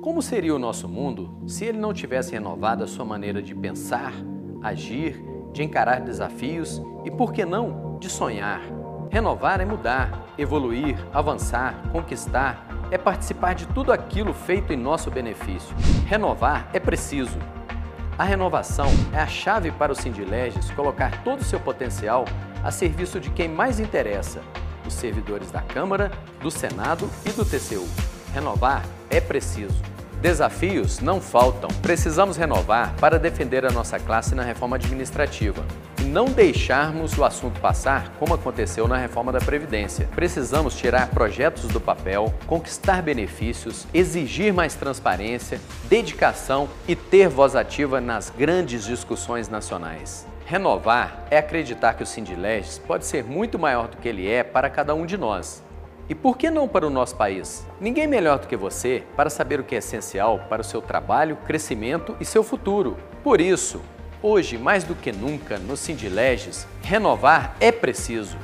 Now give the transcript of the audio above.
Como seria o nosso mundo se ele não tivesse renovado a sua maneira de pensar, agir, de encarar desafios e, por que não, de sonhar? Renovar é mudar, evoluir, avançar, conquistar, é participar de tudo aquilo feito em nosso benefício. Renovar é preciso. A renovação é a chave para o Sindileges colocar todo o seu potencial a serviço de quem mais interessa, os servidores da Câmara, do Senado e do TCU. Renovar é preciso. Desafios não faltam. Precisamos renovar para defender a nossa classe na reforma administrativa e não deixarmos o assunto passar como aconteceu na reforma da Previdência. Precisamos tirar projetos do papel, conquistar benefícios, exigir mais transparência, dedicação e ter voz ativa nas grandes discussões nacionais. Renovar é acreditar que o Sindileges pode ser muito maior do que ele é para cada um de nós. E por que não para o nosso país? Ninguém melhor do que você para saber o que é essencial para o seu trabalho, crescimento e seu futuro. Por isso, hoje mais do que nunca no Sindileges, renovar é preciso.